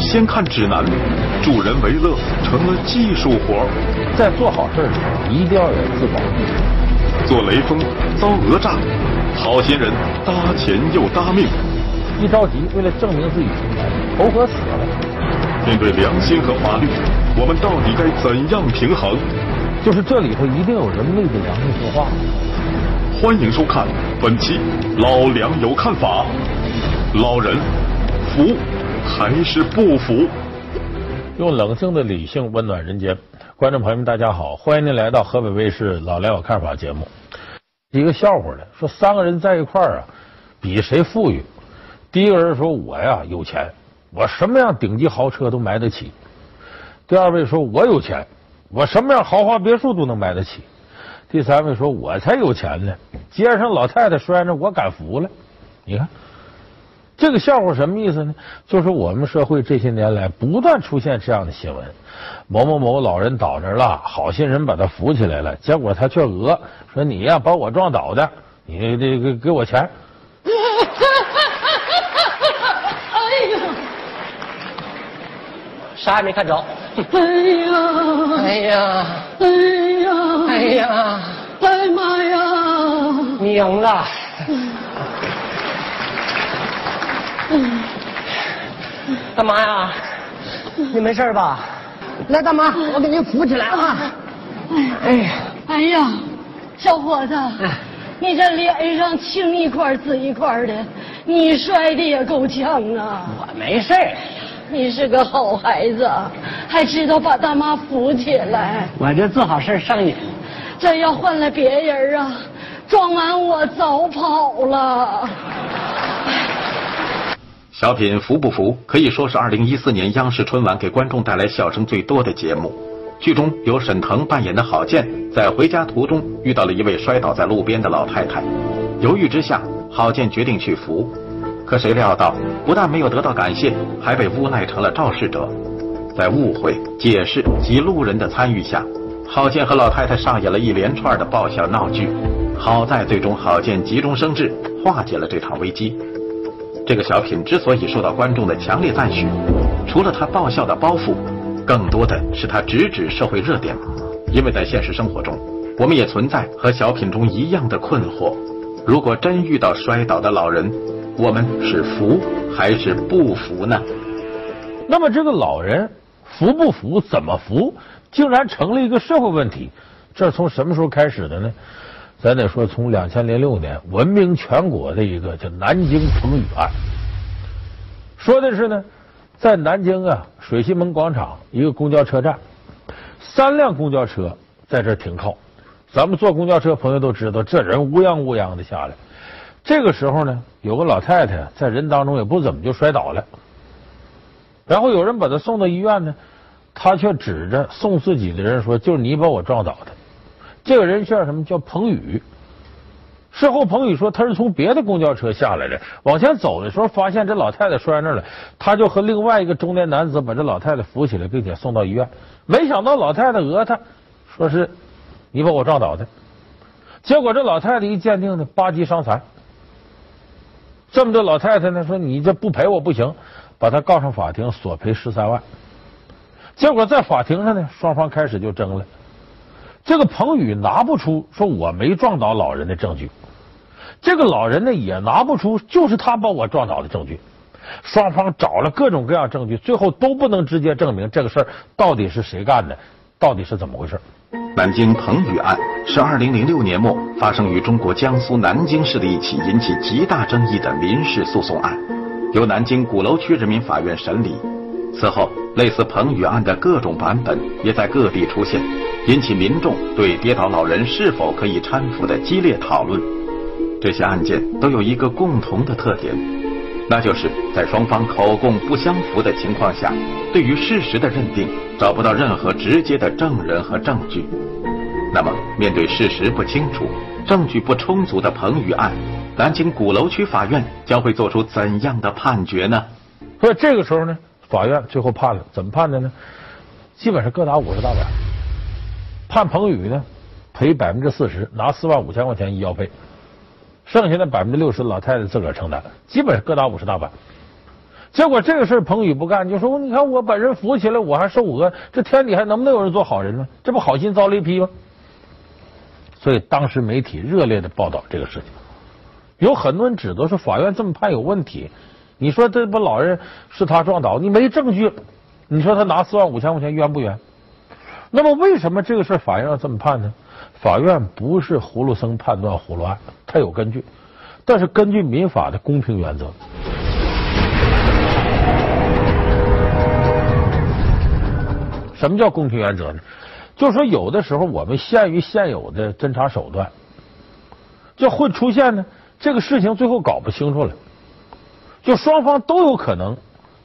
先看指南，助人为乐成了技术活。在做好事里一定要有自保意识。做雷锋遭讹诈，好心人搭钱又搭命。一着急，为了证明自己清白，投河死了。面对良心和法律，我们到底该怎样平衡？就是这里头一定有人昧着良心说话。欢迎收看本期《老梁有看法》，老人服还是不服？用冷静的理性温暖人间。观众朋友们，大家好，欢迎您来到河北卫视《老梁有看法》节目。一个笑话呢，说三个人在一块儿啊，比谁富裕。第一个人说：“我呀有钱，我什么样顶级豪车都买得起。”第二位说：“我有钱，我什么样豪华别墅都能买得起。”第三位说：“我才有钱呢，街上老太太摔着我敢扶了。”你看，这个笑话什么意思呢？就是我们社会这些年来不断出现这样的新闻：某某某老人倒着了，好心人把他扶起来了，结果他却讹说：“你呀把我撞倒的，你这个给我钱。”哎呀，啥也没看着。哎呀，哎呀，哎呀，哎呀，哎妈呀！你赢了。大妈呀，你没事吧？来，大妈，我给您扶起来啊！哎呀，哎呀，小伙子，你这脸上青一块紫一块的，你摔的也够呛啊！我没事。你是个好孩子，还知道把大妈扶起来。我这做好事上瘾。这要换了别人啊，撞完我早跑了。小品《服不服》可以说是二零一四年央视春晚给观众带来笑声最多的节目。剧中由沈腾扮演的郝建，在回家途中遇到了一位摔倒在路边的老太太，犹豫之下，郝建决定去扶。可谁料到，不但没有得到感谢，还被诬赖成了肇事者。在误会、解释及路人的参与下，郝建和老太太上演了一连串的爆笑闹剧。好在最终郝建急中生智，化解了这场危机。这个小品之所以受到观众的强烈赞许，除了他爆笑的包袱，更多的是他直指社会热点。因为在现实生活中，我们也存在和小品中一样的困惑：如果真遇到摔倒的老人，我们是扶还是不扶呢？那么这个老人扶不扶、怎么扶，竟然成了一个社会问题。这从什么时候开始的呢？咱得说，从两千零六年闻名全国的一个叫南京彭宇案，说的是呢，在南京啊水西门广场一个公交车站，三辆公交车在这停靠。咱们坐公交车朋友都知道，这人乌泱乌泱的下来。这个时候呢，有个老太太在人当中也不怎么就摔倒了，然后有人把她送到医院呢，她却指着送自己的人说：“就是你把我撞倒的。”这个人叫什么？叫彭宇。事后彭宇说，他是从别的公交车下来的，往前走的时候发现这老太太摔那儿了，他就和另外一个中年男子把这老太太扶起来，并且送到医院。没想到老太太讹他，说是你把我撞倒的。结果这老太太一鉴定呢，八级伤残。这么多老太太呢，说你这不赔我不行，把他告上法庭，索赔十三万。结果在法庭上呢，双方开始就争了。这个彭宇拿不出说我没撞倒老人的证据，这个老人呢也拿不出就是他把我撞倒的证据。双方找了各种各样证据，最后都不能直接证明这个事儿到底是谁干的，到底是怎么回事。南京彭宇案是二零零六年末发生于中国江苏南京市的一起引起极大争议的民事诉讼案，由南京鼓楼区人民法院审理。此后，类似彭宇案的各种版本也在各地出现，引起民众对跌倒老人是否可以搀扶的激烈讨论。这些案件都有一个共同的特点，那就是在双方口供不相符的情况下，对于事实的认定找不到任何直接的证人和证据。那么，面对事实不清楚、证据不充足的彭宇案，南京鼓楼区法院将会做出怎样的判决呢？所以这个时候呢，法院最后判了，怎么判的呢？基本上各打五十大板，判彭宇呢赔百分之四十，拿四万五千块钱医药费，剩下的百分之六十老太太自个儿承担，基本上各打五十大板。结果这个事彭宇不干，就说你看我把人扶起来，我还受讹，这天底下能不能有人做好人呢？这不好心遭雷劈吗？所以当时媒体热烈的报道这个事情，有很多人指责说法院这么判有问题。你说这不老人是他撞倒，你没证据，你说他拿四万五千块钱冤不冤？那么为什么这个事法院要这么判呢？法院不是葫芦僧判断葫芦案，他有根据，但是根据民法的公平原则。什么叫公平原则呢？就是说，有的时候我们限于现有的侦查手段，就会出现呢，这个事情最后搞不清楚了，就双方都有可能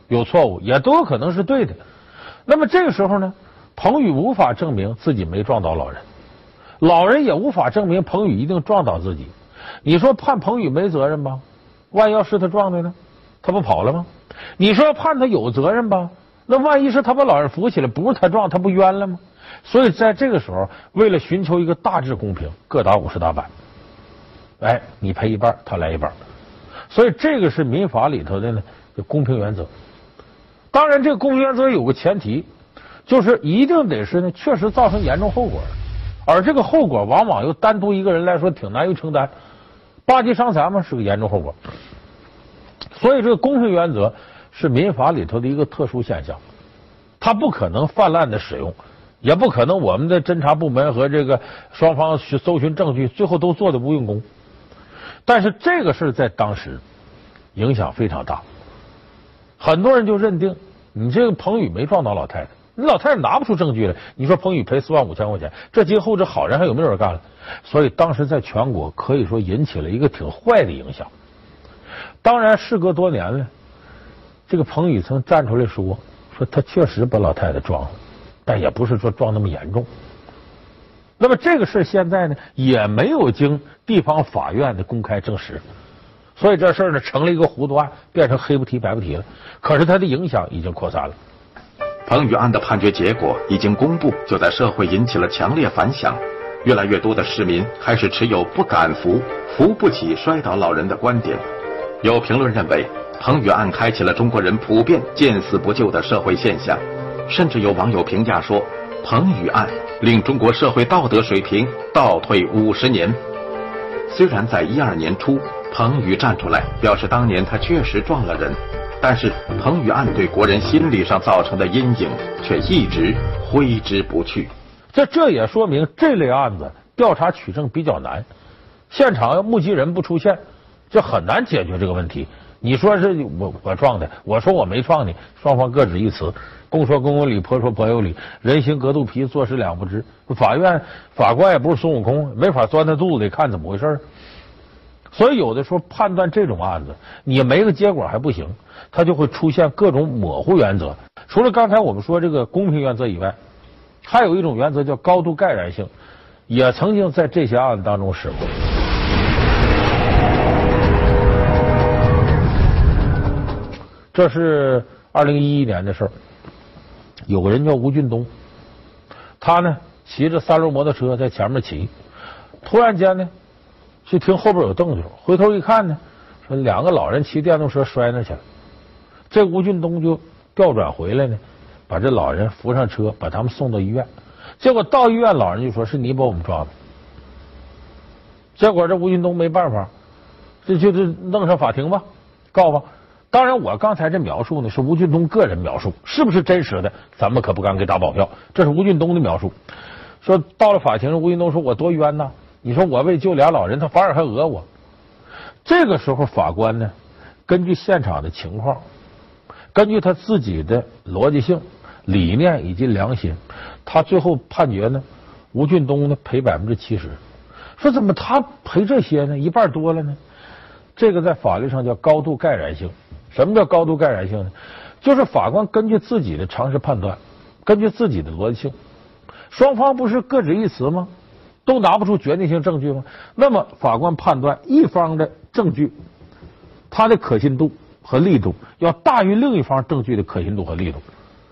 有错误，也都有可能是对的。那么这个时候呢，彭宇无法证明自己没撞倒老人，老人也无法证明彭宇一定撞倒自己。你说判彭宇没责任吧？万一要是他撞的呢？他不跑了吗？你说判他有责任吧？那万一是他把老人扶起来，不是他撞，他不冤了吗？所以在这个时候，为了寻求一个大致公平，各打五十大板。哎，你赔一半，他来一半。所以这个是民法里头的呢公平原则。当然，这个公平原则有个前提，就是一定得是呢确实造成严重后果，而这个后果往往又单独一个人来说挺难于承担。八级伤残嘛是个严重后果，所以这个公平原则。是民法里头的一个特殊现象，它不可能泛滥的使用，也不可能我们的侦查部门和这个双方去搜寻证据，最后都做的无用功。但是这个事在当时影响非常大，很多人就认定你这个彭宇没撞倒老太太，你老太太拿不出证据来，你说彭宇赔四万五千块钱，这今后这好人还有没有人干了？所以当时在全国可以说引起了一个挺坏的影响。当然，事隔多年了。这个彭宇曾站出来说：“说他确实把老太太撞了，但也不是说撞那么严重。那么这个事现在呢，也没有经地方法院的公开证实，所以这事呢成了一个糊涂案，变成黑不提白不提了。可是它的影响已经扩散了。彭宇案的判决结果已经公布，就在社会引起了强烈反响。越来越多的市民开始持有不敢扶、扶不起摔倒老人的观点。有评论认为。”彭宇案开启了中国人普遍见死不救的社会现象，甚至有网友评价说，彭宇案令中国社会道德水平倒退五十年。虽然在一二年初，彭宇站出来表示当年他确实撞了人，但是彭宇案对国人心理上造成的阴影却一直挥之不去。这这也说明这类案子调查取证比较难，现场目击人不出现，就很难解决这个问题。你说是我我撞的，我说我没撞你，双方各执一词，公说公有理，婆说婆有理，人心隔肚皮，做事两不知。法院法官也不是孙悟空，没法钻他肚子里看怎么回事所以有的时候判断这种案子，你没个结果还不行，它就会出现各种模糊原则。除了刚才我们说这个公平原则以外，还有一种原则叫高度盖然性，也曾经在这些案子当中使过。这是二零一一年的事儿，有个人叫吴俊东，他呢骑着三轮摩托车在前面骑，突然间呢就听后边有动静，回头一看呢，说两个老人骑电动车摔那去了。这吴俊东就调转回来呢，把这老人扶上车，把他们送到医院。结果到医院，老人就说是你把我们撞的。结果这吴俊东没办法，这就是弄上法庭吧，告吧。当然，我刚才这描述呢是吴俊东个人描述，是不是真实的，咱们可不敢给打保票。这是吴俊东的描述，说到了法庭，吴俊东说：“我多冤呐！你说我为救俩老人，他反而还讹我。”这个时候，法官呢，根据现场的情况，根据他自己的逻辑性、理念以及良心，他最后判决呢，吴俊东呢赔百分之七十。说怎么他赔这些呢？一半多了呢？这个在法律上叫高度盖然性。什么叫高度盖然性呢？就是法官根据自己的常识判断，根据自己的逻辑性，双方不是各执一词吗？都拿不出决定性证据吗？那么法官判断一方的证据，它的可信度和力度要大于另一方证据的可信度和力度，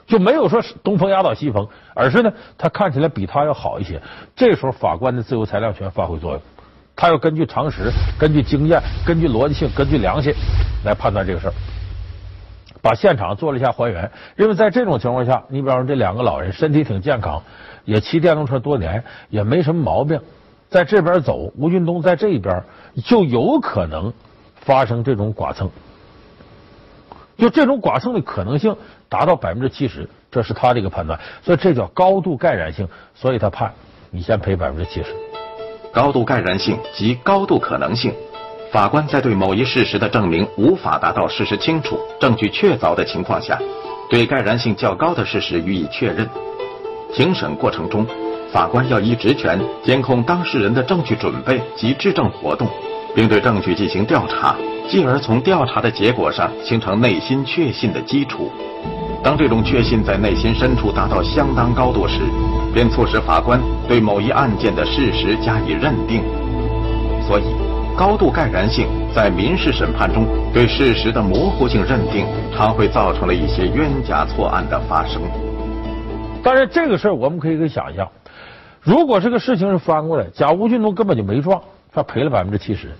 就没有说东风压倒西风，而是呢，他看起来比他要好一些。这时候法官的自由裁量权发挥作用。他要根据常识、根据经验、根据逻辑性、根据良心来判断这个事儿。把现场做了一下还原。因为在这种情况下，你比方说这两个老人身体挺健康，也骑电动车多年，也没什么毛病，在这边走，吴俊东在这一边就有可能发生这种剐蹭，就这种剐蹭的可能性达到百分之七十，这是他的一个判断，所以这叫高度盖然性，所以他判你先赔百分之七十。高度盖然性及高度可能性，法官在对某一事实的证明无法达到事实清楚、证据确凿的情况下，对盖然性较高的事实予以确认。庭审过程中，法官要依职权监控当事人的证据准备及质证活动，并对证据进行调查，继而从调查的结果上形成内心确信的基础。当这种确信在内心深处达到相当高度时，便促使法官对某一案件的事实加以认定，所以高度盖然性在民事审判中对事实的模糊性认定，常会造成了一些冤假错案的发生。当然，这个事儿我们可以给想象，如果这个事情是翻过来，假吴俊东根本就没撞，他赔了百分之七十，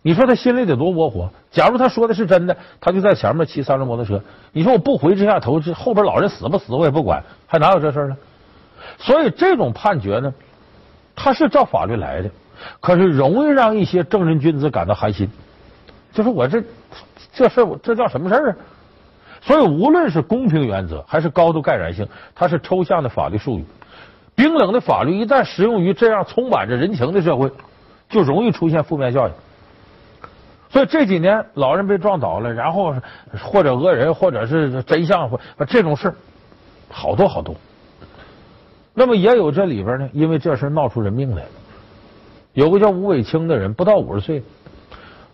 你说他心里得多窝火？假如他说的是真的，他就在前面骑三轮摩托车，你说我不回这下头，这后边老人死不死我也不管，还哪有这事儿呢？所以这种判决呢，他是照法律来的，可是容易让一些正人君子感到寒心，就是我这这事我这叫什么事儿啊？所以无论是公平原则还是高度盖然性，它是抽象的法律术语。冰冷的法律一旦适用于这样充满着人情的社会，就容易出现负面效应。所以这几年老人被撞倒了，然后或者讹人，或者是真相，或这种事好多好多。那么也有这里边呢，因为这事闹出人命来了。有个叫吴伟清的人，不到五十岁，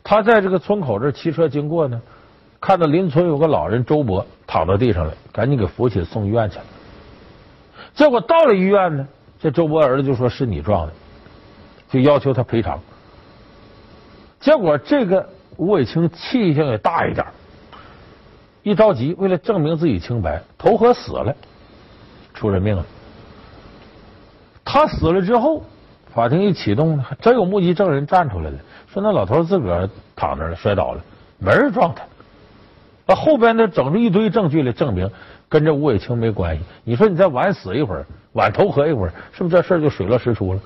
他在这个村口这骑车经过呢，看到邻村有个老人周伯躺到地上了，赶紧给扶起来送医院去了。结果到了医院呢，这周伯儿子就说是你撞的，就要求他赔偿。结果这个吴伟清气性也大一点，一着急，为了证明自己清白，投河死了，出人命了。他死了之后，法庭一启动，还真有目击证人站出来了，说那老头自个儿躺那了，摔倒了，没人撞他。那后边呢，整出一堆证据来证明跟这吴伟清没关系。你说你再晚死一会儿，晚投河一会儿，是不是这事儿就水落石出了？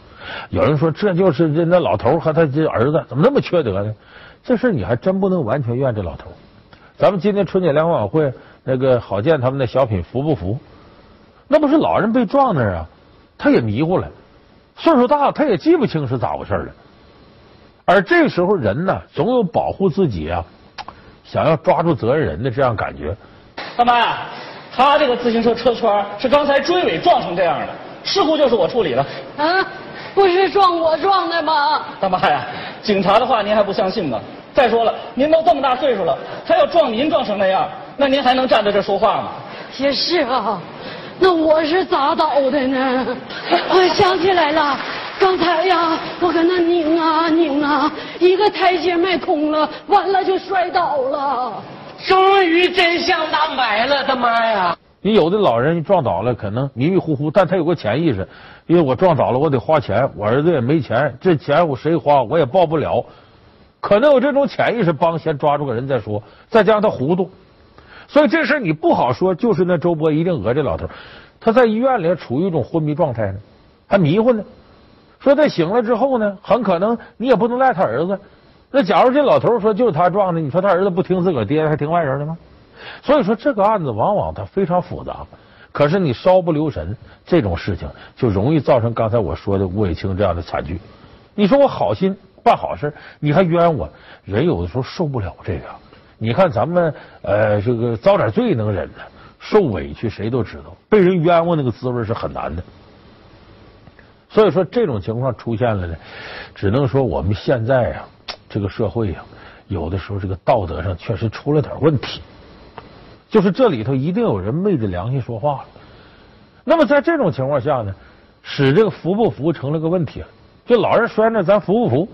有人说这就是这那老头和他这儿子怎么那么缺德呢？这事你还真不能完全怨这老头。咱们今天春节联欢晚会那个郝建他们的小品服不服？那不是老人被撞那儿啊？他也迷糊了，岁数大，他也记不清是咋回事了。而这时候，人呢，总有保护自己啊，想要抓住责任人的这样感觉。大妈呀，他这个自行车车圈是刚才追尾撞成这样的，事故就是我处理的。啊，不是撞我撞的吗？大妈呀，警察的话您还不相信吗？再说了，您都这么大岁数了，他要撞您撞成那样，那您还能站在这说话吗？也是啊，那我是咋倒的呢？我想起来了，刚才呀，我搁那拧啊拧啊，一个台阶迈空了，完了就摔倒了。终于真相大白了，他妈呀！你有的老人撞倒了，可能迷迷糊糊，但他有个潜意识，因为我撞倒了，我得花钱，我儿子也没钱，这钱我谁花我也报不了，可能有这种潜意识帮先抓住个人再说，再加上他糊涂，所以这事你不好说，就是那周波一定讹这老头，他在医院里处于一种昏迷状态呢，还迷糊呢，说他醒了之后呢，很可能你也不能赖他儿子。那假如这老头说就是他撞的，你说他儿子不听自个儿爹，还听外人的吗？所以说这个案子往往它非常复杂，可是你稍不留神，这种事情就容易造成刚才我说的吴伟清这样的惨剧。你说我好心办好事，你还冤我，人有的时候受不了这个。你看咱们呃这个遭点罪能忍呢，受委屈谁都知道，被人冤枉那个滋味是很难的。所以说这种情况出现了呢，只能说我们现在呀。这个社会呀，有的时候这个道德上确实出了点问题，就是这里头一定有人昧着良心说话了。那么在这种情况下呢，使这个服不服成了个问题了。就老人摔那，咱服不服？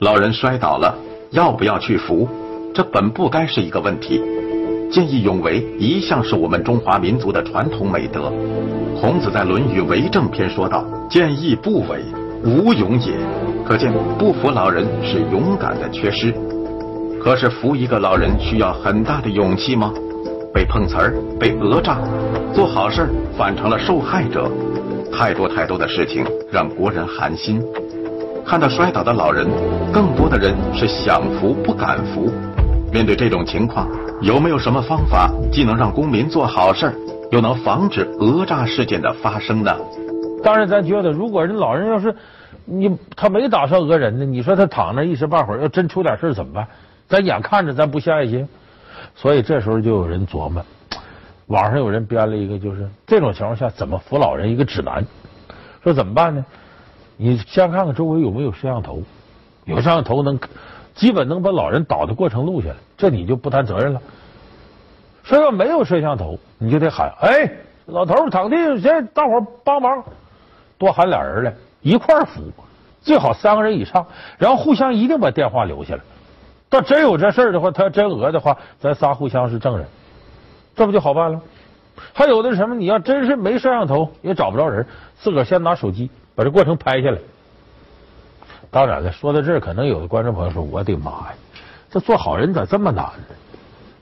老人摔倒了，要不要去扶？这本不该是一个问题。见义勇为一向是我们中华民族的传统美德。孔子在《论语为政篇》说道：“见义不为，无勇也。”可见不服老人是勇敢的缺失。可是扶一个老人需要很大的勇气吗？被碰瓷儿、被讹诈，做好事反成了受害者，太多太多的事情让国人寒心。看到摔倒的老人，更多的人是想扶不敢扶。面对这种情况，有没有什么方法，既能让公民做好事，又能防止讹诈事件的发生呢？当然，咱觉得，如果人老人要是你他没打算讹人呢，你说他躺那一时半会儿要真出点事怎么办？咱眼看着咱不下爱心，所以这时候就有人琢磨，网上有人编了一个，就是这种情况下怎么扶老人一个指南，说怎么办呢？你先看看周围有没有摄像头，有摄像头能基本能把老人倒的过程录下来，这你就不担责任了。说要没有摄像头，你就得喊：“哎，老头躺地上，先大伙帮忙，多喊俩人来一块扶，最好三个人以上，然后互相一定把电话留下来。到真有这事的话，他要真讹的话，咱仨互相是证人，这不就好办了？还有的什么？你要真是没摄像头，也找不着人，自个儿先拿手机。”把这过程拍下来。当然了，说到这儿，可能有的观众朋友说：“我的妈呀，这做好人咋这么难呢？”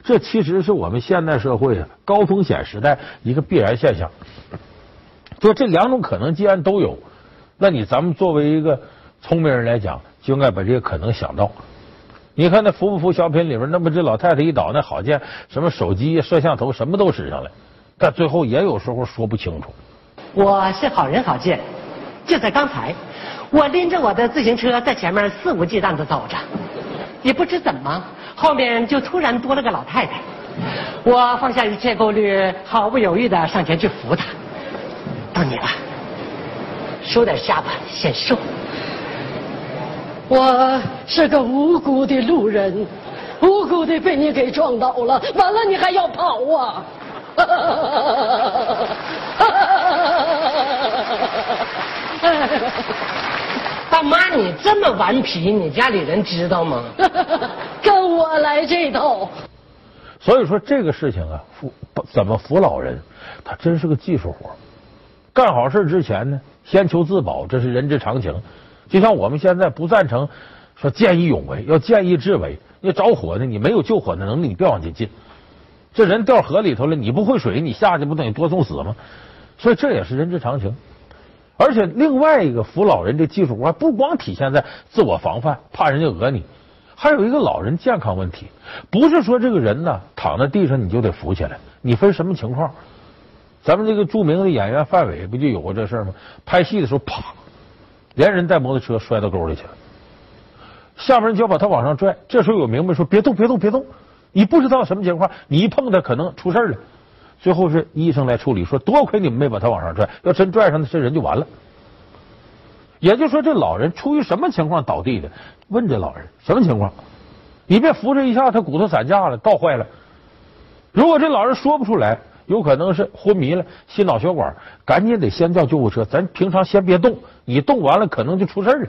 这其实是我们现代社会高风险时代一个必然现象。就这两种可能，既然都有，那你咱们作为一个聪明人来讲，就应该把这些可能想到。你看那扶不扶小品里边，那不这老太太一倒，那好见什么手机、摄像头什么都使上来，但最后也有时候说不清楚。我是好人好见。就在刚才，我拎着我的自行车在前面肆无忌惮的走着，也不知怎么，后面就突然多了个老太太。我放下一切顾虑，毫不犹豫的上前去扶她。到你了，收点下巴，显瘦。我是个无辜的路人，无辜的被你给撞倒了，完了你还要跑啊！大妈，你这么顽皮，你家里人知道吗？跟我来这套。所以说这个事情啊，扶怎么扶老人，他真是个技术活。干好事之前呢，先求自保，这是人之常情。就像我们现在不赞成说见义勇为，要见义智为。要着火呢，你没有救火的能力，你别往前进。这人掉河里头了，你不会水，你下去不等于多送死吗？所以这也是人之常情。而且另外一个扶老人这技术活，不光体现在自我防范，怕人家讹你，还有一个老人健康问题。不是说这个人呢躺在地上你就得扶起来，你分什么情况？咱们这个著名的演员范伟不就有过这事吗？拍戏的时候，啪，连人带摩托车摔到沟里去了，下面人就要把他往上拽。这时候有明白说别动，别动，别动，你不知道什么情况，你一碰他可能出事了。最后是医生来处理，说多亏你们没把他往上拽，要真拽上，这人就完了。也就是说，这老人出于什么情况倒地的？问这老人什么情况？你别扶着一下，他骨头散架了，倒坏了。如果这老人说不出来，有可能是昏迷了，心脑血管，赶紧得先叫救护车。咱平常先别动，你动完了可能就出事了。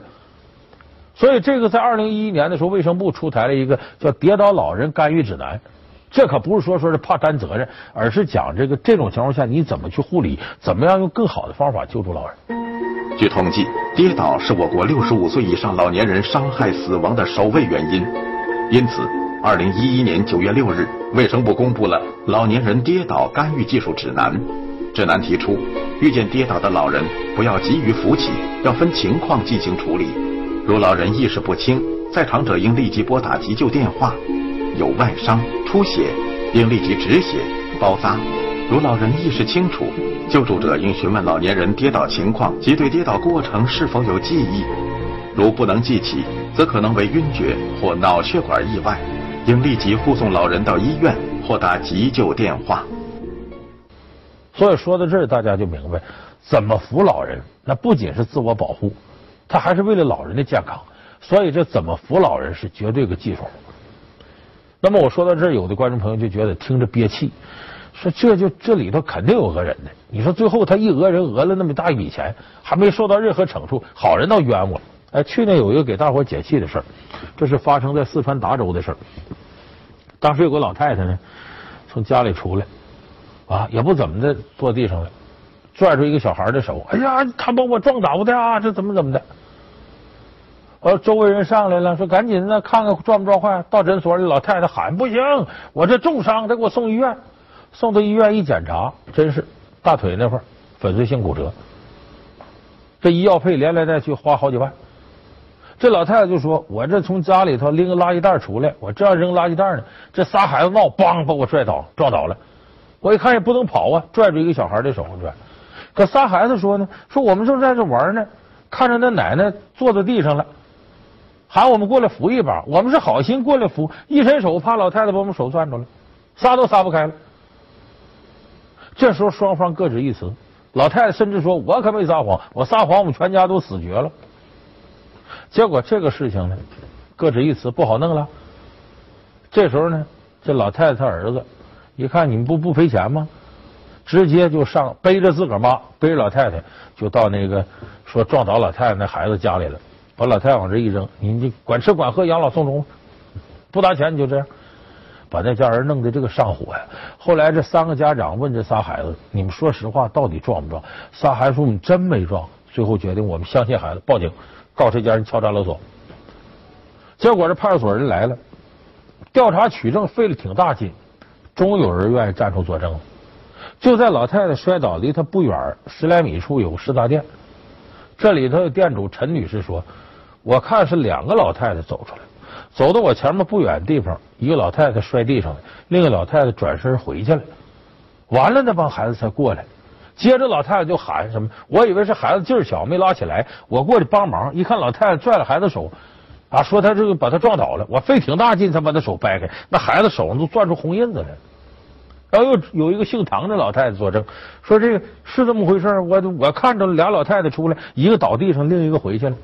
所以，这个在二零一一年的时候，卫生部出台了一个叫《跌倒老人干预指南》。这可不是说说是怕担责任，而是讲这个这种情况下你怎么去护理，怎么样用更好的方法救助老人。据统计，跌倒是我国六十五岁以上老年人伤害死亡的首位原因。因此，二零一一年九月六日，卫生部公布了《老年人跌倒干预技术指南》。指南提出，遇见跌倒的老人，不要急于扶起，要分情况进行处理。如老人意识不清，在场者应立即拨打急救电话。有外伤、出血，应立即止血、包扎。如老人意识清楚，救助者应询问老年人跌倒情况及对跌倒过程是否有记忆。如不能记起，则可能为晕厥或脑血管意外，应立即护送老人到医院或打急救电话。所以说到这儿，大家就明白，怎么扶老人，那不仅是自我保护，他还是为了老人的健康。所以这怎么扶老人是绝对个技术。那么我说到这儿，有的观众朋友就觉得听着憋气，说这就这里头肯定有讹人的。你说最后他一讹人，讹了那么大一笔钱，还没受到任何惩处，好人倒冤枉。哎，去年有一个给大伙解气的事儿，这是发生在四川达州的事儿。当时有个老太太呢，从家里出来，啊，也不怎么的，坐地上了，拽住一个小孩的手，哎呀，他把我撞倒的啊，这怎么怎么的。呃，周围人上来了，说赶紧的看看撞不撞坏。到诊所里，老太太喊不行，我这重伤，得给我送医院。送到医院一检查，真是大腿那块粉碎性骨折，这医药费连来带去花好几万。这老太太就说：“我这从家里头拎个垃圾袋出来，我正要扔垃圾袋呢，这仨孩子闹，梆把我拽倒，撞倒了。我一看也不能跑啊，拽住一个小孩的手拽。可仨孩子说呢，说我们正在这玩呢，看着那奶奶坐在地上了，喊我们过来扶一把。我们是好心过来扶，一伸手，怕老太太把我们手攥住了，撒都撒不开了。这时候双方各执一词，老太太甚至说：‘我可没撒谎，我撒谎，我们全家都死绝了。’结果这个事情呢，各执一词，不好弄了。这时候呢，这老太太她儿子一看你们不不赔钱吗？直接就上背着自个儿妈，背着老太太就到那个说撞倒老太太那孩子家里了，把老太太往这一扔，你就管吃管喝养老送终，不拿钱你就这样，把那家人弄得这个上火呀。后来这三个家长问这仨孩子：“你们说实话，到底撞不撞？”仨孩子说：“我们真没撞。”最后决定我们相信孩子，报警。告这家人敲诈勒索，结果这派出所人来了，调查取证费了挺大劲，终于有人愿意站出作证了。就在老太太摔倒离她不远十来米处有个食杂店，这里头的店主陈女士说：“我看是两个老太太走出来，走到我前面不远的地方，一个老太太摔地上了，另一个老太太转身回去了，完了那帮孩子才过来。”接着老太太就喊什么？我以为是孩子劲儿小没拉起来，我过去帮忙。一看老太太拽了孩子手，啊，说他这个把他撞倒了。我费挺大劲才把他手掰开，那孩子手上都攥出红印子来。然后又有一个姓唐的老太太作证，说这个是这么回事我我看着俩老太太出来，一个倒地上，另一个回去了。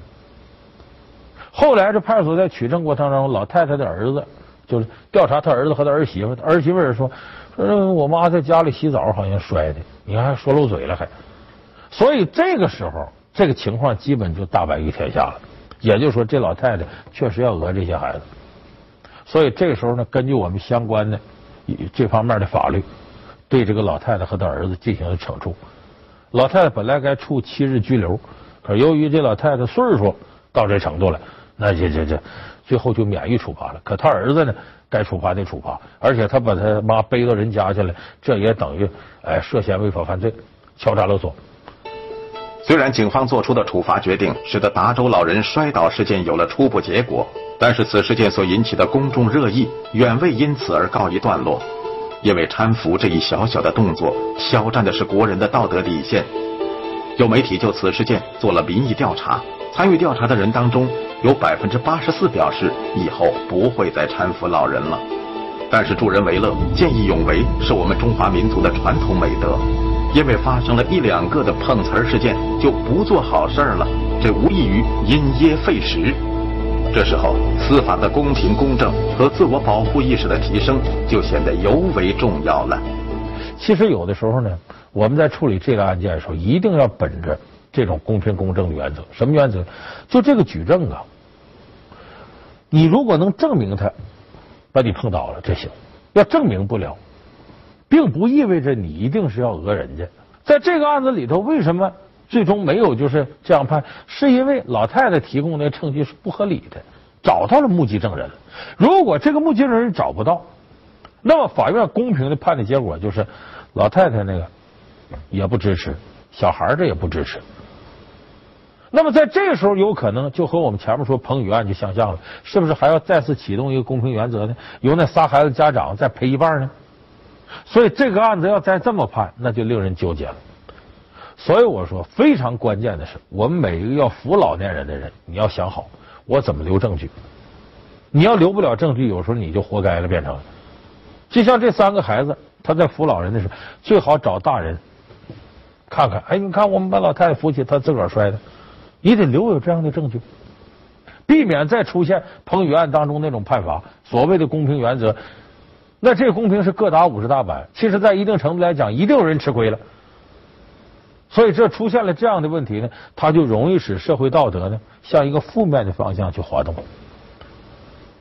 后来这派出所在取证过程当中，老太太的儿子就是调查他儿子和他儿媳妇，儿媳妇也说。说我妈在家里洗澡，好像摔的，你看还说漏嘴了还，所以这个时候这个情况基本就大白于天下了。也就是说，这老太太确实要讹这些孩子，所以这个时候呢，根据我们相关的这方面的法律，对这个老太太和她儿子进行了惩处。老太太本来该处七日拘留，可由于这老太太岁数到这程度了，那这这这最后就免予处罚了。可他儿子呢？该处罚得处罚，而且他把他妈背到人家去了，这也等于哎涉嫌违法犯罪，敲诈勒索。虽然警方做出的处罚决定使得达州老人摔倒事件有了初步结果，但是此事件所引起的公众热议远未因此而告一段落，因为搀扶这一小小的动作挑战的是国人的道德底线。有媒体就此事件做了民意调查，参与调查的人当中。有百分之八十四表示以后不会再搀扶老人了，但是助人为乐、见义勇为是我们中华民族的传统美德，因为发生了一两个的碰瓷儿事件就不做好事儿了，这无异于因噎废食。这时候，司法的公平公正和自我保护意识的提升就显得尤为重要了。其实有的时候呢，我们在处理这个案件的时候，一定要本着这种公平公正的原则。什么原则？就这个举证啊。你如果能证明他把你碰倒了，这行；要证明不了，并不意味着你一定是要讹人家。在这个案子里头，为什么最终没有就是这样判？是因为老太太提供的证据是不合理的，找到了目击证人。如果这个目击证人找不到，那么法院公平的判的结果就是，老太太那个也不支持，小孩这也不支持。那么在这个时候，有可能就和我们前面说彭宇案就相像了，是不是还要再次启动一个公平原则呢？由那仨孩子家长再赔一半呢？所以这个案子要再这么判，那就令人纠结了。所以我说，非常关键的是，我们每一个要扶老年人的人，你要想好，我怎么留证据？你要留不了证据，有时候你就活该了，变成。就像这三个孩子，他在扶老人的时候，最好找大人看看。哎，你看我们把老太太扶起，他自个儿摔的。你得留有这样的证据，避免再出现彭宇案当中那种判罚。所谓的公平原则，那这公平是各打五十大板。其实，在一定程度来讲，一定有人吃亏了。所以，这出现了这样的问题呢，它就容易使社会道德呢向一个负面的方向去滑动。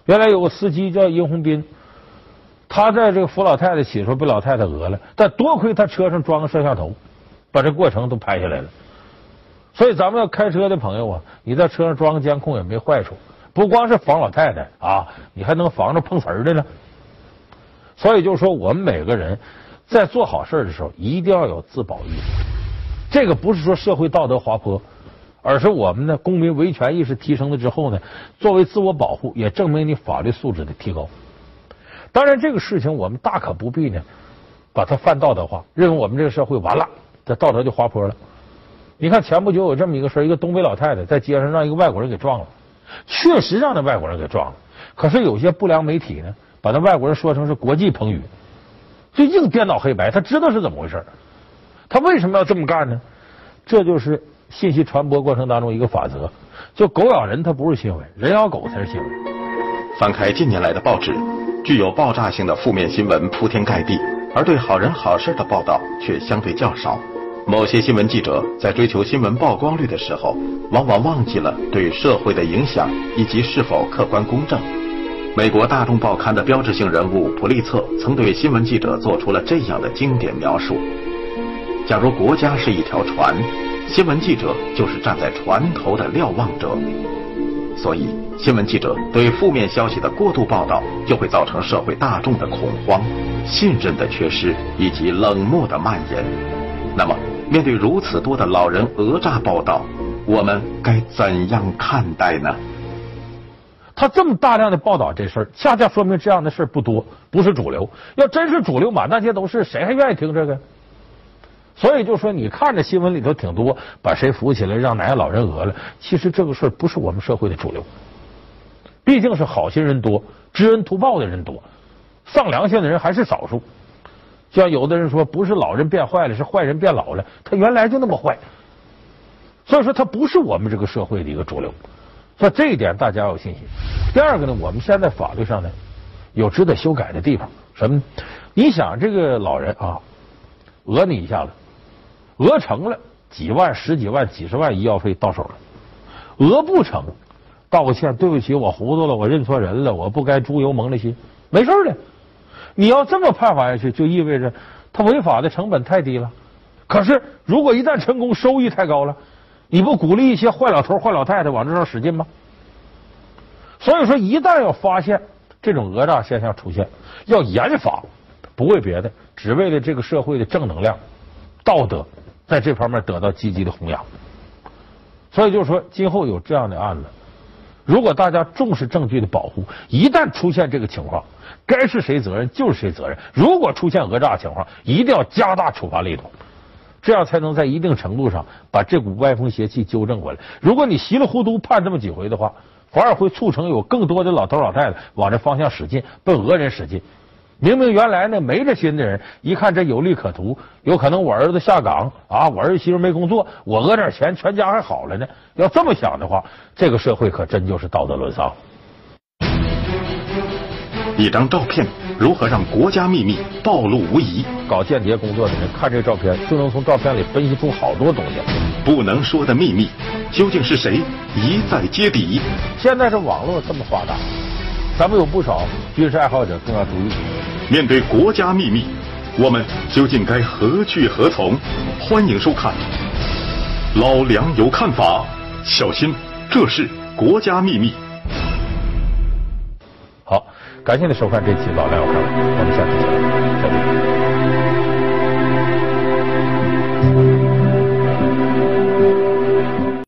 原来有个司机叫殷红斌，他在这个扶老太太起的时候被老太太讹了，但多亏他车上装个摄像头，把这过程都拍下来了。所以咱们要开车的朋友啊，你在车上装个监控也没坏处，不光是防老太太啊，你还能防着碰瓷儿的呢。所以就是说，我们每个人在做好事的时候，一定要有自保意识。这个不是说社会道德滑坡，而是我们的公民维权意识提升了之后呢，作为自我保护，也证明你法律素质的提高。当然，这个事情我们大可不必呢把它泛道德化，认为我们这个社会完了，这道德就滑坡了。你看前不久有这么一个事儿，一个东北老太太在街上让一个外国人给撞了，确实让那外国人给撞了。可是有些不良媒体呢，把那外国人说成是国际彭宇，就硬颠倒黑白。他知道是怎么回事他为什么要这么干呢？这就是信息传播过程当中一个法则，就狗咬人它不是新闻，人咬狗才是新闻。翻开近年来的报纸，具有爆炸性的负面新闻铺天盖地，而对好人好事的报道却相对较少。某些新闻记者在追求新闻曝光率的时候，往往忘记了对社会的影响以及是否客观公正。美国大众报刊的标志性人物普利策曾对新闻记者做出了这样的经典描述。假如国家是一条船，新闻记者就是站在船头的瞭望者。所以，新闻记者对负面消息的过度报道，就会造成社会大众的恐慌、信任的缺失以及冷漠的蔓延。那么，面对如此多的老人讹诈报道，我们该怎样看待呢？他这么大量的报道这事儿，恰恰说明这样的事儿不多，不是主流。要真是主流，满大街都是，谁还愿意听这个？所以就说，你看着新闻里头挺多，把谁扶起来让哪个老人讹了，其实这个事儿不是我们社会的主流。毕竟是好心人多，知恩图报的人多，丧良心的人还是少数。像有的人说，不是老人变坏了，是坏人变老了。他原来就那么坏，所以说他不是我们这个社会的一个主流。所以这一点大家要有信心。第二个呢，我们现在法律上呢有值得修改的地方，什么？你想这个老人啊，讹你一下子。讹成了几万、十几万、几十万医药费到手了，讹不成，道个歉，对不起，我糊涂了，我认错人了，我不该猪油蒙了心，没事的。你要这么判罚下去，就意味着他违法的成本太低了。可是如果一旦成功，收益太高了，你不鼓励一些坏老头、坏老太太往这上使劲吗？所以说，一旦要发现这种讹诈现象出现，要严罚，不为别的，只为了这个社会的正能量、道德。在这方面得到积极的弘扬，所以就是说，今后有这样的案子，如果大家重视证据的保护，一旦出现这个情况，该是谁责任就是谁责任。如果出现讹诈情况，一定要加大处罚力度，这样才能在一定程度上把这股歪风邪气纠正过来。如果你稀里糊涂判这么几回的话，反而会促成有更多的老头老太太往这方向使劲，奔讹人使劲。明明原来呢没这心的人，一看这有利可图，有可能我儿子下岗啊，我儿媳妇没工作，我讹点钱，全家还好了呢。要这么想的话，这个社会可真就是道德沦丧。一张照片如何让国家秘密暴露无遗？搞间谍工作的人看这照片，就能从照片里分析出好多东西。不能说的秘密，究竟是谁一再揭底？现在这网络这么发达。咱们有不少军事爱好者更要注意。面对国家秘密，我们究竟该何去何从？欢迎收看。老梁有看法，小心这是国家秘密。好，感谢您收看这期老梁有看法，我们下期见。